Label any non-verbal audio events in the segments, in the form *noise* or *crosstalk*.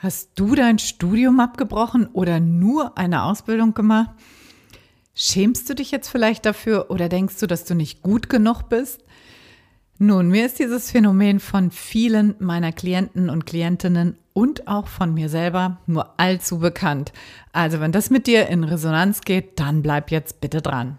Hast du dein Studium abgebrochen oder nur eine Ausbildung gemacht? Schämst du dich jetzt vielleicht dafür oder denkst du, dass du nicht gut genug bist? Nun, mir ist dieses Phänomen von vielen meiner Klienten und Klientinnen und auch von mir selber nur allzu bekannt. Also wenn das mit dir in Resonanz geht, dann bleib jetzt bitte dran.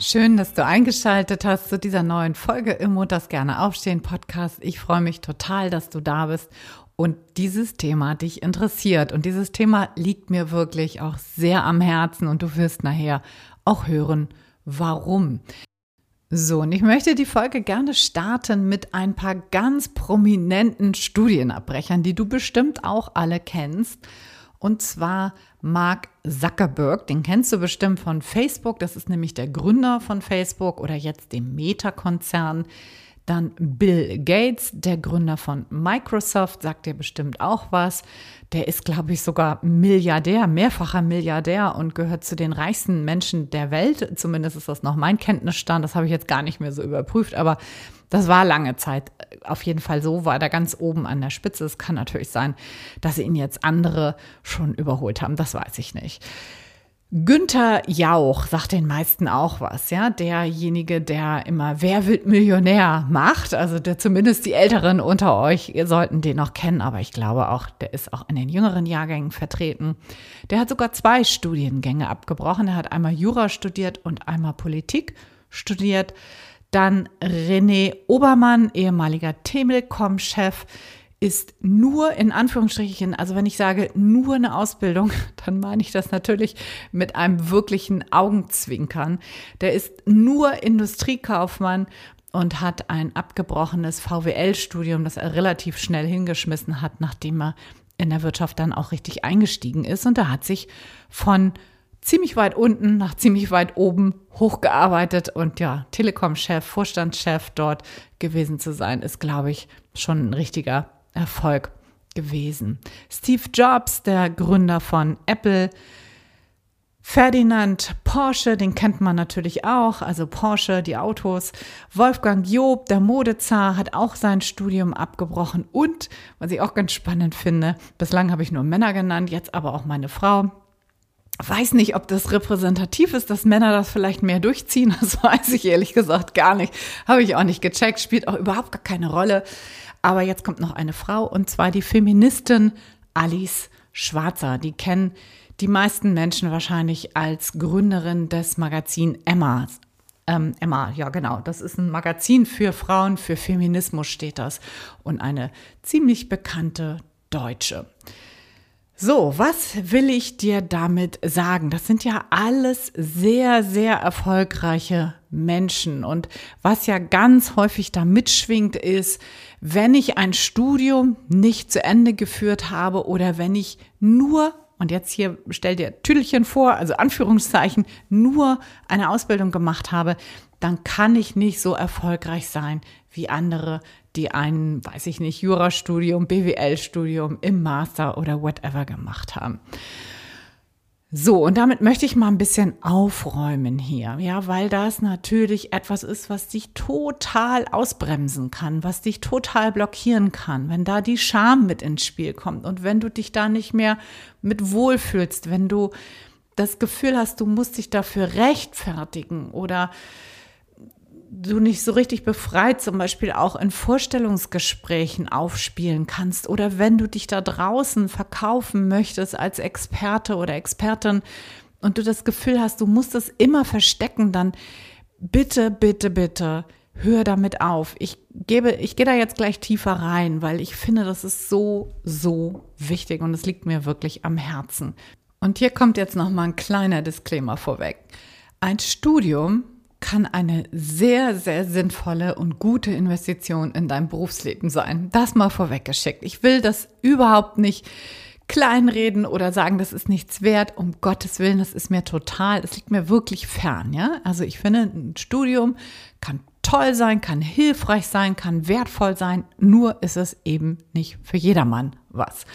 Schön, dass du eingeschaltet hast zu dieser neuen Folge im Montags gerne aufstehen Podcast. Ich freue mich total, dass du da bist und dieses Thema dich interessiert. Und dieses Thema liegt mir wirklich auch sehr am Herzen und du wirst nachher auch hören, warum. So, und ich möchte die Folge gerne starten mit ein paar ganz prominenten Studienabbrechern, die du bestimmt auch alle kennst. Und zwar Mark Zuckerberg, den kennst du bestimmt von Facebook, das ist nämlich der Gründer von Facebook oder jetzt dem Meta-Konzern. Dann Bill Gates, der Gründer von Microsoft, sagt dir bestimmt auch was. Der ist, glaube ich, sogar Milliardär, mehrfacher Milliardär und gehört zu den reichsten Menschen der Welt. Zumindest ist das noch mein Kenntnisstand. Das habe ich jetzt gar nicht mehr so überprüft, aber das war lange Zeit auf jeden Fall so, war da ganz oben an der Spitze. Es kann natürlich sein, dass ihn jetzt andere schon überholt haben. Das weiß ich nicht. Günther Jauch sagt den meisten auch was, ja. Derjenige, der immer Wer wird Millionär macht. Also der, zumindest die Älteren unter euch ihr sollten den noch kennen, aber ich glaube auch, der ist auch in den jüngeren Jahrgängen vertreten. Der hat sogar zwei Studiengänge abgebrochen. Er hat einmal Jura studiert und einmal Politik studiert. Dann René Obermann, ehemaliger Telekom-Chef, ist nur in Anführungsstrichen, also wenn ich sage nur eine Ausbildung, *laughs* dann meine ich das natürlich mit einem wirklichen Augenzwinkern. Der ist nur Industriekaufmann und hat ein abgebrochenes VWL-Studium, das er relativ schnell hingeschmissen hat, nachdem er in der Wirtschaft dann auch richtig eingestiegen ist. Und er hat sich von ziemlich weit unten nach ziemlich weit oben hochgearbeitet und ja, Telekom-Chef, Vorstandschef dort gewesen zu sein, ist, glaube ich, schon ein richtiger Erfolg gewesen. Steve Jobs, der Gründer von Apple, Ferdinand Porsche, den kennt man natürlich auch, also Porsche, die Autos. Wolfgang Job, der Modezar, hat auch sein Studium abgebrochen. Und, was ich auch ganz spannend finde, bislang habe ich nur Männer genannt, jetzt aber auch meine Frau, weiß nicht, ob das repräsentativ ist, dass Männer das vielleicht mehr durchziehen. *laughs* Das weiß ich ehrlich gesagt gar nicht. Habe ich auch nicht gecheckt, spielt auch überhaupt gar keine Rolle. Aber jetzt kommt noch eine Frau und zwar die Feministin Alice Schwarzer. Die kennen die meisten Menschen wahrscheinlich als Gründerin des Magazin Emma. Ähm, Emma, ja genau, das ist ein Magazin für Frauen, für Feminismus steht das und eine ziemlich bekannte Deutsche. So, was will ich dir damit sagen? Das sind ja alles sehr, sehr erfolgreiche Menschen. Und was ja ganz häufig da mitschwingt, ist, wenn ich ein Studium nicht zu Ende geführt habe oder wenn ich nur, und jetzt hier stell dir Tüdelchen vor, also Anführungszeichen, nur eine Ausbildung gemacht habe, dann kann ich nicht so erfolgreich sein wie andere, die ein, weiß ich nicht, Jurastudium, BWL-Studium im Master oder whatever gemacht haben. So, und damit möchte ich mal ein bisschen aufräumen hier, ja, weil das natürlich etwas ist, was dich total ausbremsen kann, was dich total blockieren kann, wenn da die Scham mit ins Spiel kommt und wenn du dich da nicht mehr mit wohlfühlst, wenn du das Gefühl hast, du musst dich dafür rechtfertigen oder du nicht so richtig befreit zum Beispiel auch in Vorstellungsgesprächen aufspielen kannst oder wenn du dich da draußen verkaufen möchtest als Experte oder Expertin und du das Gefühl hast, du musst es immer verstecken, dann bitte, bitte, bitte hör damit auf. Ich gebe, ich gehe da jetzt gleich tiefer rein, weil ich finde, das ist so, so wichtig und es liegt mir wirklich am Herzen. Und hier kommt jetzt noch mal ein kleiner Disclaimer vorweg. Ein Studium kann eine sehr, sehr sinnvolle und gute Investition in dein Berufsleben sein. Das mal vorweggeschickt. Ich will das überhaupt nicht kleinreden oder sagen, das ist nichts wert. Um Gottes Willen, das ist mir total, das liegt mir wirklich fern, ja. Also ich finde, ein Studium kann toll sein, kann hilfreich sein, kann wertvoll sein. Nur ist es eben nicht für jedermann was.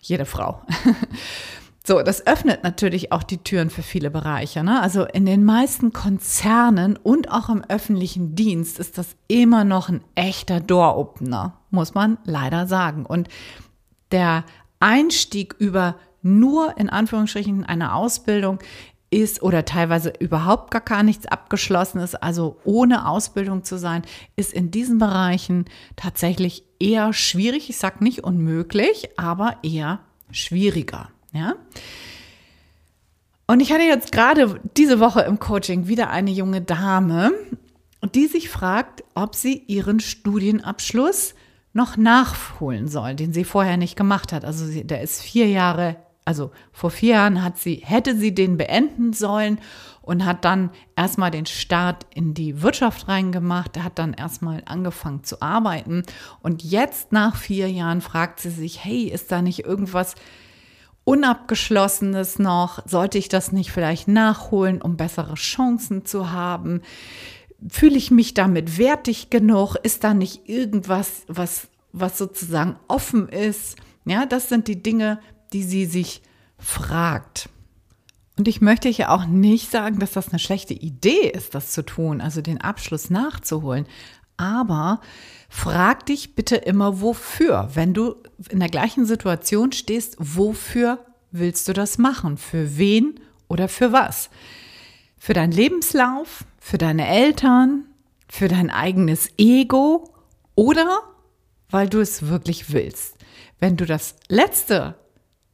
Jede Frau. *laughs* So, das öffnet natürlich auch die Türen für viele Bereiche. Ne? Also in den meisten Konzernen und auch im öffentlichen Dienst ist das immer noch ein echter Door-Opener, muss man leider sagen. Und der Einstieg über nur in Anführungsstrichen eine Ausbildung ist oder teilweise überhaupt gar, gar nichts abgeschlossen ist, also ohne Ausbildung zu sein, ist in diesen Bereichen tatsächlich eher schwierig. Ich sage nicht unmöglich, aber eher schwieriger. Ja? Und ich hatte jetzt gerade diese Woche im Coaching wieder eine junge Dame, die sich fragt, ob sie ihren Studienabschluss noch nachholen soll, den sie vorher nicht gemacht hat. Also sie, der ist vier Jahre, also vor vier Jahren hat sie, hätte sie den beenden sollen und hat dann erstmal den Start in die Wirtschaft reingemacht, hat dann erstmal angefangen zu arbeiten und jetzt nach vier Jahren fragt sie sich, hey, ist da nicht irgendwas Unabgeschlossenes noch? Sollte ich das nicht vielleicht nachholen, um bessere Chancen zu haben? Fühle ich mich damit wertig genug? Ist da nicht irgendwas, was, was sozusagen offen ist? Ja, das sind die Dinge, die sie sich fragt. Und ich möchte ja auch nicht sagen, dass das eine schlechte Idee ist, das zu tun, also den Abschluss nachzuholen. Aber frag dich bitte immer, wofür. Wenn du in der gleichen Situation stehst, wofür willst du das machen? Für wen oder für was? Für deinen Lebenslauf, für deine Eltern, für dein eigenes Ego oder weil du es wirklich willst. Wenn du das letzte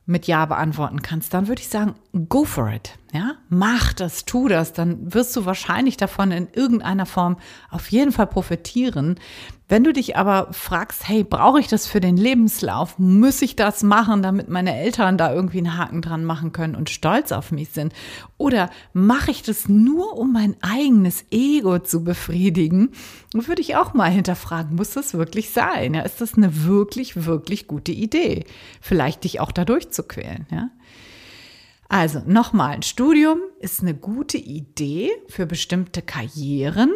mit Ja beantworten kannst, dann würde ich sagen, go for it. Ja, mach das, tu das, dann wirst du wahrscheinlich davon in irgendeiner Form auf jeden Fall profitieren. Wenn du dich aber fragst, hey, brauche ich das für den Lebenslauf? Muss ich das machen, damit meine Eltern da irgendwie einen Haken dran machen können und stolz auf mich sind? Oder mache ich das nur, um mein eigenes Ego zu befriedigen? Würde ich auch mal hinterfragen, muss das wirklich sein? Ja, ist das eine wirklich, wirklich gute Idee? Vielleicht dich auch dadurch zu quälen, ja? Also nochmal, ein Studium ist eine gute Idee für bestimmte Karrieren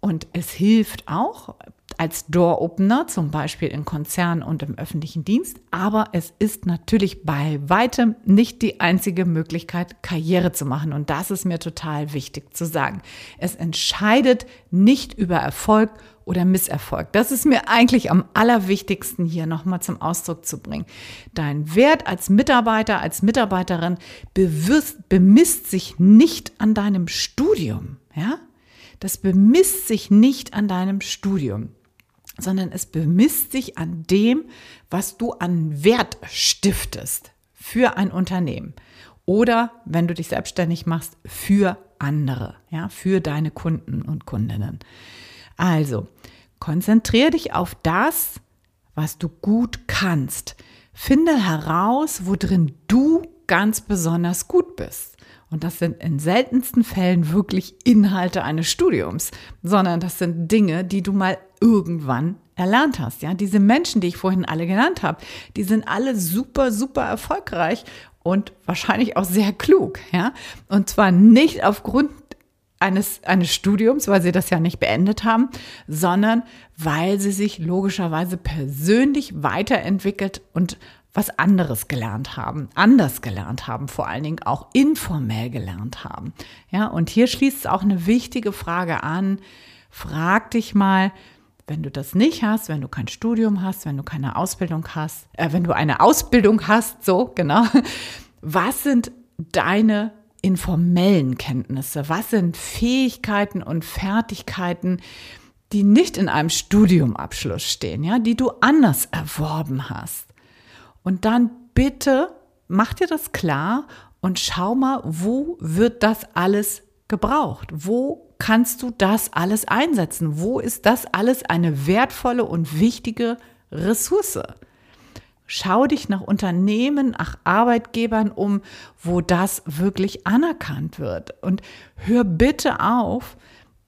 und es hilft auch als Door-Opener, zum Beispiel in Konzernen und im öffentlichen Dienst. Aber es ist natürlich bei weitem nicht die einzige Möglichkeit, Karriere zu machen. Und das ist mir total wichtig zu sagen. Es entscheidet nicht über Erfolg oder Misserfolg. Das ist mir eigentlich am allerwichtigsten hier nochmal zum Ausdruck zu bringen. Dein Wert als Mitarbeiter, als Mitarbeiterin bewirst, bemisst sich nicht an deinem Studium. Ja? Das bemisst sich nicht an deinem Studium sondern es bemisst sich an dem, was du an Wert stiftest für ein Unternehmen oder wenn du dich selbstständig machst für andere, ja, für deine Kunden und Kundinnen. Also, konzentriere dich auf das, was du gut kannst. Finde heraus, worin du ganz besonders gut bist. Und das sind in seltensten Fällen wirklich Inhalte eines Studiums, sondern das sind Dinge, die du mal irgendwann erlernt hast. Ja, diese Menschen, die ich vorhin alle genannt habe, die sind alle super, super erfolgreich und wahrscheinlich auch sehr klug. Ja, und zwar nicht aufgrund eines, eines Studiums, weil sie das ja nicht beendet haben, sondern weil sie sich logischerweise persönlich weiterentwickelt und was anderes gelernt haben, anders gelernt haben, vor allen Dingen auch informell gelernt haben. Ja, und hier schließt auch eine wichtige Frage an. Frag dich mal, wenn du das nicht hast, wenn du kein Studium hast, wenn du keine Ausbildung hast, äh, wenn du eine Ausbildung hast, so genau, was sind deine informellen Kenntnisse? Was sind Fähigkeiten und Fertigkeiten, die nicht in einem Studiumabschluss stehen, ja, die du anders erworben hast? Und dann bitte mach dir das klar und schau mal, wo wird das alles gebraucht? Wo kannst du das alles einsetzen? Wo ist das alles eine wertvolle und wichtige Ressource? Schau dich nach Unternehmen, nach Arbeitgebern um, wo das wirklich anerkannt wird. Und hör bitte auf,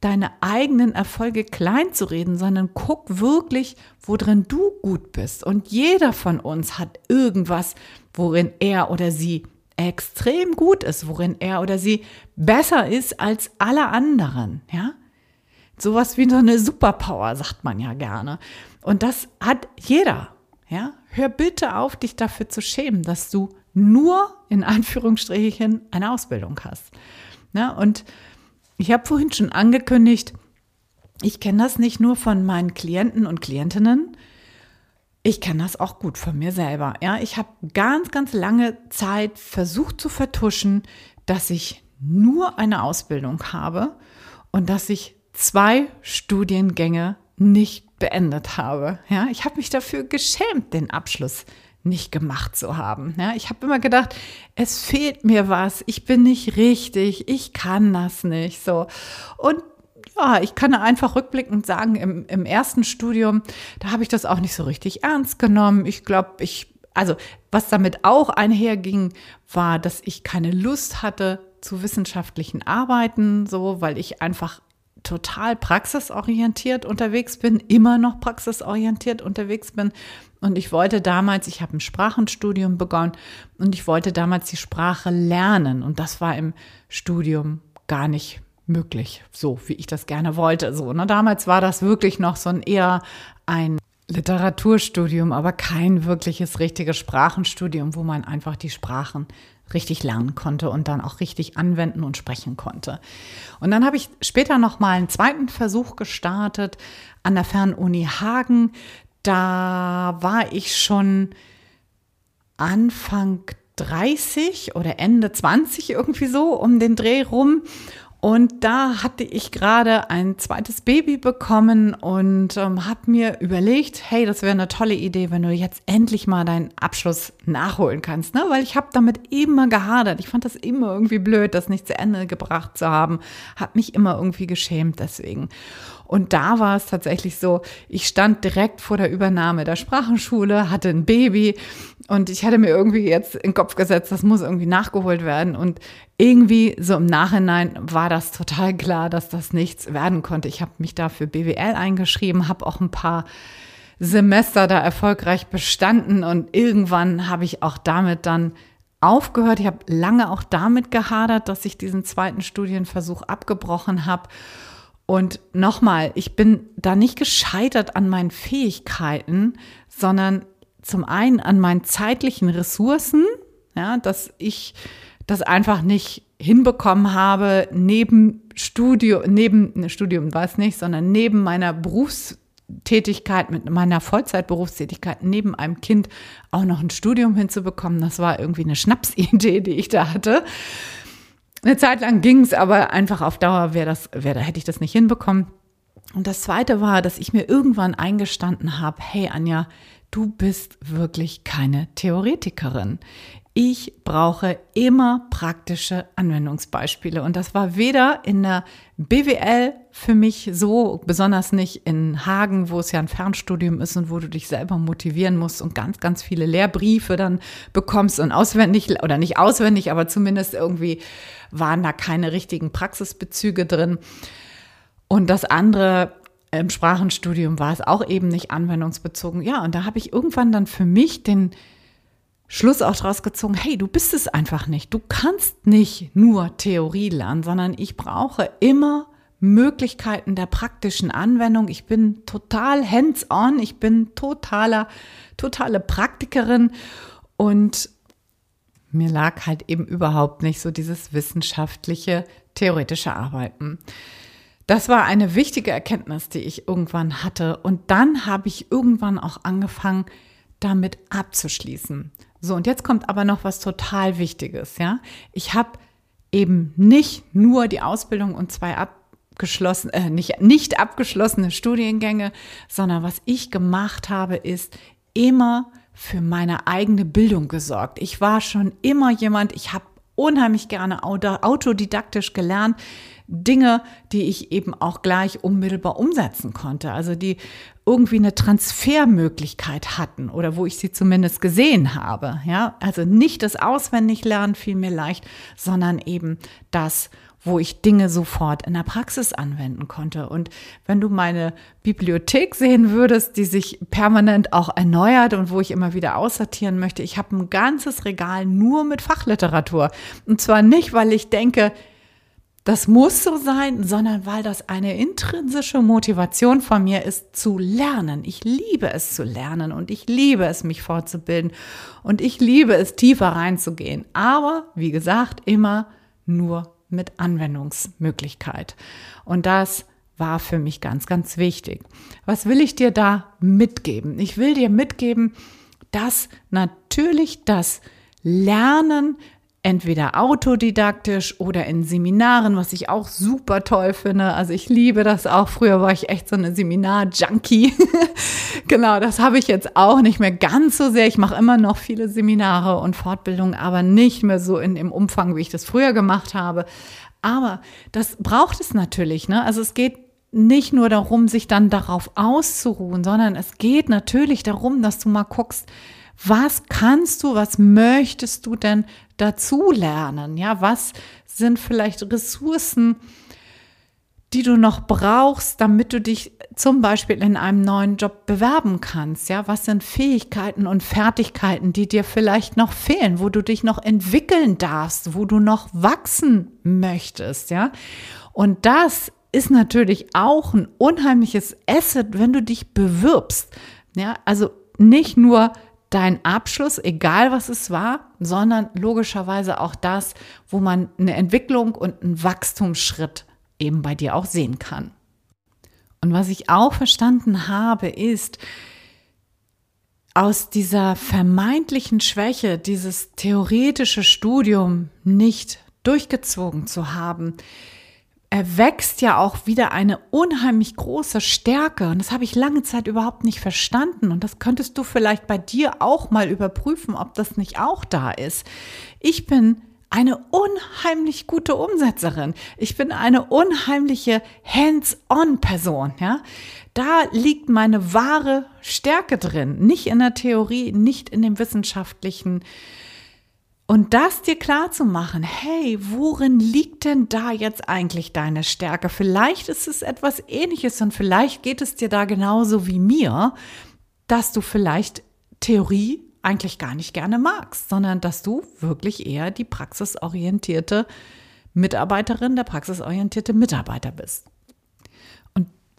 deine eigenen Erfolge klein zu reden, sondern guck wirklich, worin du gut bist. Und jeder von uns hat irgendwas, worin er oder sie extrem gut ist, worin er oder sie besser ist als alle anderen, ja? Sowas wie so eine Superpower, sagt man ja gerne. Und das hat jeder, ja? Hör bitte auf, dich dafür zu schämen, dass du nur in Anführungsstrichen eine Ausbildung hast. Ja, und ich habe vorhin schon angekündigt, ich kenne das nicht nur von meinen Klienten und Klientinnen, ich kenne das auch gut von mir selber. Ja, ich habe ganz, ganz lange Zeit versucht zu vertuschen, dass ich nur eine Ausbildung habe und dass ich zwei Studiengänge nicht beendet habe. Ja, ich habe mich dafür geschämt, den Abschluss nicht gemacht zu haben. Ja, ich habe immer gedacht, es fehlt mir was, ich bin nicht richtig, ich kann das nicht so. Und ja, ich kann einfach rückblickend sagen, im, im ersten Studium, da habe ich das auch nicht so richtig ernst genommen. Ich glaube, ich, also was damit auch einherging, war, dass ich keine Lust hatte zu wissenschaftlichen Arbeiten, so, weil ich einfach total praxisorientiert unterwegs bin, immer noch praxisorientiert unterwegs bin. Und ich wollte damals, ich habe ein Sprachenstudium begonnen und ich wollte damals die Sprache lernen. Und das war im Studium gar nicht möglich, so wie ich das gerne wollte. So, ne? Damals war das wirklich noch so ein eher ein Literaturstudium, aber kein wirkliches richtiges Sprachenstudium, wo man einfach die Sprachen richtig lernen konnte und dann auch richtig anwenden und sprechen konnte. Und dann habe ich später noch mal einen zweiten Versuch gestartet an der Fernuni Hagen. Da war ich schon Anfang 30 oder Ende 20 irgendwie so um den Dreh rum und da hatte ich gerade ein zweites Baby bekommen und ähm, habe mir überlegt, hey, das wäre eine tolle Idee, wenn du jetzt endlich mal deinen Abschluss nachholen kannst, ne? Weil ich habe damit immer gehadert. Ich fand das immer irgendwie blöd, das nicht zu Ende gebracht zu haben. Habe mich immer irgendwie geschämt deswegen. Und da war es tatsächlich so, ich stand direkt vor der Übernahme der Sprachenschule, hatte ein Baby und ich hatte mir irgendwie jetzt in den Kopf gesetzt, das muss irgendwie nachgeholt werden. Und irgendwie so im Nachhinein war das total klar, dass das nichts werden konnte. Ich habe mich da für BWL eingeschrieben, habe auch ein paar Semester da erfolgreich bestanden und irgendwann habe ich auch damit dann aufgehört. Ich habe lange auch damit gehadert, dass ich diesen zweiten Studienversuch abgebrochen habe und nochmal, ich bin da nicht gescheitert an meinen Fähigkeiten, sondern zum einen an meinen zeitlichen Ressourcen, ja, dass ich das einfach nicht hinbekommen habe, neben Studio, neben ne, Studium war nicht, sondern neben meiner Berufstätigkeit, mit meiner Vollzeitberufstätigkeit, neben einem Kind auch noch ein Studium hinzubekommen. Das war irgendwie eine Schnapsidee, *laughs* die ich da hatte. Eine Zeit lang ging es, aber einfach auf Dauer wäre das, wäre, hätte ich das nicht hinbekommen. Und das zweite war, dass ich mir irgendwann eingestanden habe, hey Anja, du bist wirklich keine Theoretikerin. Ich brauche immer praktische Anwendungsbeispiele. Und das war weder in der BWL für mich so, besonders nicht in Hagen, wo es ja ein Fernstudium ist und wo du dich selber motivieren musst und ganz, ganz viele Lehrbriefe dann bekommst und auswendig oder nicht auswendig, aber zumindest irgendwie waren da keine richtigen Praxisbezüge drin. Und das andere im Sprachenstudium war es auch eben nicht anwendungsbezogen. Ja, und da habe ich irgendwann dann für mich den Schluss auch daraus gezogen, hey, du bist es einfach nicht. Du kannst nicht nur Theorie lernen, sondern ich brauche immer Möglichkeiten der praktischen Anwendung. Ich bin total hands-on, ich bin totaler, totale Praktikerin und mir lag halt eben überhaupt nicht so dieses wissenschaftliche, theoretische Arbeiten. Das war eine wichtige Erkenntnis, die ich irgendwann hatte. Und dann habe ich irgendwann auch angefangen, damit abzuschließen. So, und jetzt kommt aber noch was total Wichtiges, ja. Ich habe eben nicht nur die Ausbildung und zwei abgeschlossen, äh, nicht, nicht abgeschlossene Studiengänge, sondern was ich gemacht habe, ist immer für meine eigene Bildung gesorgt. Ich war schon immer jemand, ich habe unheimlich gerne autodidaktisch gelernt. Dinge, die ich eben auch gleich unmittelbar umsetzen konnte. Also die irgendwie eine Transfermöglichkeit hatten oder wo ich sie zumindest gesehen habe. Ja, also nicht das Auswendiglernen fiel mir leicht, sondern eben das, wo ich Dinge sofort in der Praxis anwenden konnte. Und wenn du meine Bibliothek sehen würdest, die sich permanent auch erneuert und wo ich immer wieder aussortieren möchte, ich habe ein ganzes Regal nur mit Fachliteratur. Und zwar nicht, weil ich denke, das muss so sein, sondern weil das eine intrinsische Motivation von mir ist, zu lernen. Ich liebe es zu lernen und ich liebe es, mich fortzubilden und ich liebe es, tiefer reinzugehen. Aber, wie gesagt, immer nur mit Anwendungsmöglichkeit. Und das war für mich ganz, ganz wichtig. Was will ich dir da mitgeben? Ich will dir mitgeben, dass natürlich das Lernen entweder autodidaktisch oder in Seminaren, was ich auch super toll finde. Also ich liebe das auch. Früher war ich echt so eine Seminar-Junkie. *laughs* genau, das habe ich jetzt auch nicht mehr ganz so sehr. Ich mache immer noch viele Seminare und Fortbildungen, aber nicht mehr so in dem Umfang, wie ich das früher gemacht habe. Aber das braucht es natürlich. Ne? Also es geht nicht nur darum, sich dann darauf auszuruhen, sondern es geht natürlich darum, dass du mal guckst, was kannst du, was möchtest du denn dazu lernen? Ja, was sind vielleicht Ressourcen, die du noch brauchst, damit du dich zum Beispiel in einem neuen Job bewerben kannst? Ja, was sind Fähigkeiten und Fertigkeiten, die dir vielleicht noch fehlen, wo du dich noch entwickeln darfst, wo du noch wachsen möchtest? Ja, und das ist natürlich auch ein unheimliches Asset, wenn du dich bewirbst. Ja, also nicht nur dein Abschluss, egal was es war, sondern logischerweise auch das, wo man eine Entwicklung und einen Wachstumsschritt eben bei dir auch sehen kann. Und was ich auch verstanden habe, ist, aus dieser vermeintlichen Schwäche, dieses theoretische Studium nicht durchgezogen zu haben, erwächst ja auch wieder eine unheimlich große Stärke. Und das habe ich lange Zeit überhaupt nicht verstanden. Und das könntest du vielleicht bei dir auch mal überprüfen, ob das nicht auch da ist. Ich bin eine unheimlich gute Umsetzerin. Ich bin eine unheimliche Hands-on-Person, ja. Da liegt meine wahre Stärke drin. Nicht in der Theorie, nicht in dem wissenschaftlichen und das dir klar zu machen, hey, worin liegt denn da jetzt eigentlich deine Stärke? Vielleicht ist es etwas ähnliches und vielleicht geht es dir da genauso wie mir, dass du vielleicht Theorie eigentlich gar nicht gerne magst, sondern dass du wirklich eher die praxisorientierte Mitarbeiterin, der praxisorientierte Mitarbeiter bist.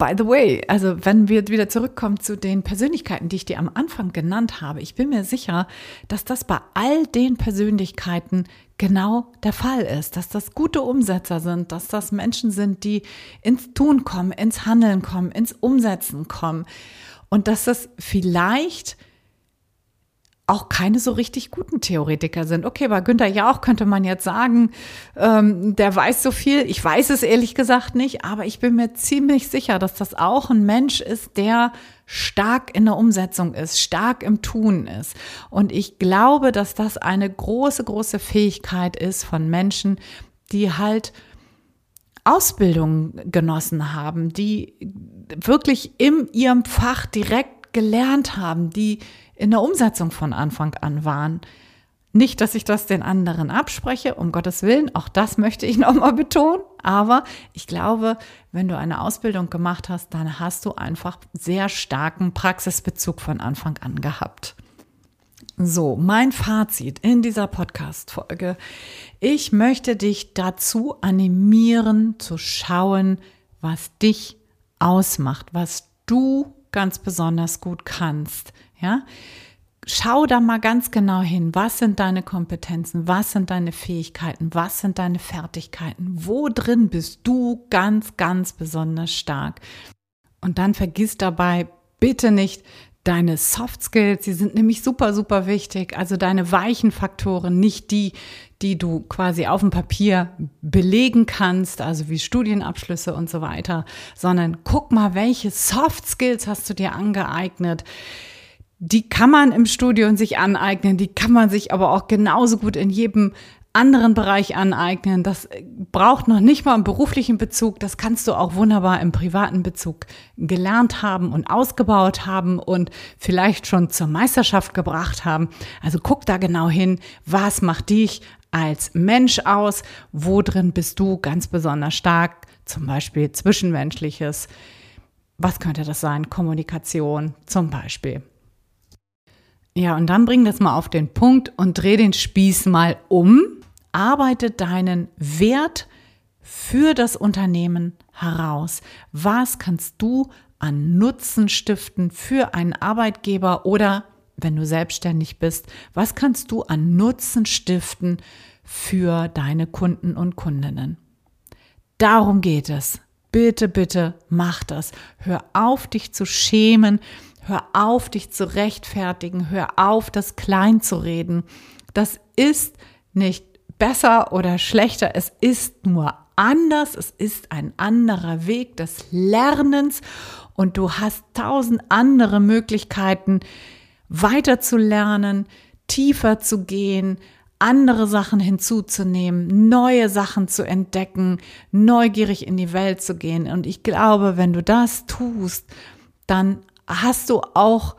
By the way, also wenn wir wieder zurückkommen zu den Persönlichkeiten, die ich dir am Anfang genannt habe, ich bin mir sicher, dass das bei all den Persönlichkeiten genau der Fall ist, dass das gute Umsetzer sind, dass das Menschen sind, die ins Tun kommen, ins Handeln kommen, ins Umsetzen kommen. Und dass das vielleicht auch keine so richtig guten Theoretiker sind. Okay, bei Günther Jauch könnte man jetzt sagen, ähm, der weiß so viel. Ich weiß es ehrlich gesagt nicht, aber ich bin mir ziemlich sicher, dass das auch ein Mensch ist, der stark in der Umsetzung ist, stark im Tun ist. Und ich glaube, dass das eine große, große Fähigkeit ist von Menschen, die halt Ausbildung genossen haben, die wirklich in ihrem Fach direkt gelernt haben, die in der Umsetzung von Anfang an waren. Nicht, dass ich das den anderen abspreche, um Gottes Willen, auch das möchte ich *laughs* nochmal betonen, aber ich glaube, wenn du eine Ausbildung gemacht hast, dann hast du einfach sehr starken Praxisbezug von Anfang an gehabt. So, mein Fazit in dieser Podcast-Folge. Ich möchte dich dazu animieren, zu schauen, was dich ausmacht, was du ganz besonders gut kannst. Ja? Schau da mal ganz genau hin, was sind deine Kompetenzen, was sind deine Fähigkeiten, was sind deine Fertigkeiten, wo drin bist du ganz, ganz besonders stark. Und dann vergiss dabei bitte nicht deine Soft Skills, die sind nämlich super, super wichtig. Also deine weichen Faktoren, nicht die, die du quasi auf dem Papier belegen kannst, also wie Studienabschlüsse und so weiter, sondern guck mal, welche Soft Skills hast du dir angeeignet die kann man im Studium sich aneignen, die kann man sich aber auch genauso gut in jedem anderen Bereich aneignen. Das braucht noch nicht mal einen beruflichen Bezug. Das kannst du auch wunderbar im privaten Bezug gelernt haben und ausgebaut haben und vielleicht schon zur Meisterschaft gebracht haben. Also guck da genau hin, was macht dich als Mensch aus? Wo drin bist du ganz besonders stark? Zum Beispiel Zwischenmenschliches. Was könnte das sein? Kommunikation zum Beispiel. Ja, und dann bring das mal auf den Punkt und dreh den Spieß mal um. Arbeite deinen Wert für das Unternehmen heraus. Was kannst du an Nutzen stiften für einen Arbeitgeber oder wenn du selbstständig bist, was kannst du an Nutzen stiften für deine Kunden und Kundinnen? Darum geht es. Bitte, bitte mach das. Hör auf, dich zu schämen. Hör auf, dich zu rechtfertigen. Hör auf, das klein zu reden. Das ist nicht besser oder schlechter. Es ist nur anders. Es ist ein anderer Weg des Lernens und du hast tausend andere Möglichkeiten, weiter zu lernen, tiefer zu gehen, andere Sachen hinzuzunehmen, neue Sachen zu entdecken, neugierig in die Welt zu gehen. Und ich glaube, wenn du das tust, dann hast du auch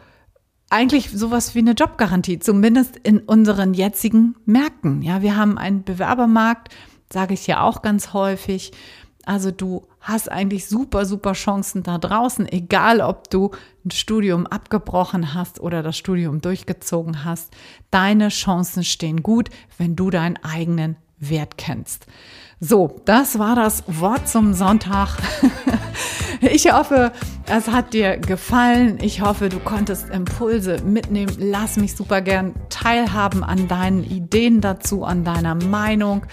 eigentlich sowas wie eine Jobgarantie, zumindest in unseren jetzigen Märkten. Ja, wir haben einen Bewerbermarkt, sage ich ja auch ganz häufig. Also du hast eigentlich super, super Chancen da draußen, egal ob du ein Studium abgebrochen hast oder das Studium durchgezogen hast. Deine Chancen stehen gut, wenn du deinen eigenen Wert kennst. So, das war das Wort zum Sonntag. *laughs* Ich hoffe, es hat dir gefallen. Ich hoffe, du konntest Impulse mitnehmen. Lass mich super gern teilhaben an deinen Ideen dazu, an deiner Meinung.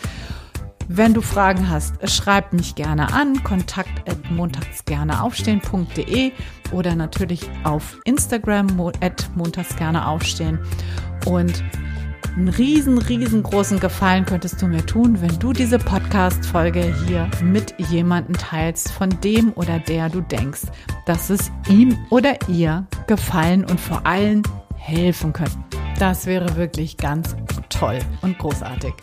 Wenn du Fragen hast, schreib mich gerne an, kontakt at montagsgerneaufstehen.de oder natürlich auf Instagram at montagsgerneaufstehen. Und einen riesen, riesengroßen Gefallen könntest du mir tun, wenn du diese Podcast-Folge hier mit jemandem teilst, von dem oder der du denkst, dass es ihm oder ihr gefallen und vor allem helfen könnte. Das wäre wirklich ganz toll und großartig.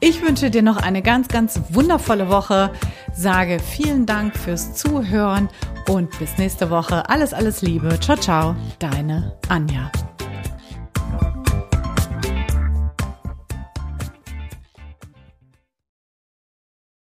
Ich wünsche dir noch eine ganz, ganz wundervolle Woche. Sage vielen Dank fürs Zuhören und bis nächste Woche. Alles, alles Liebe. Ciao, ciao. Deine Anja.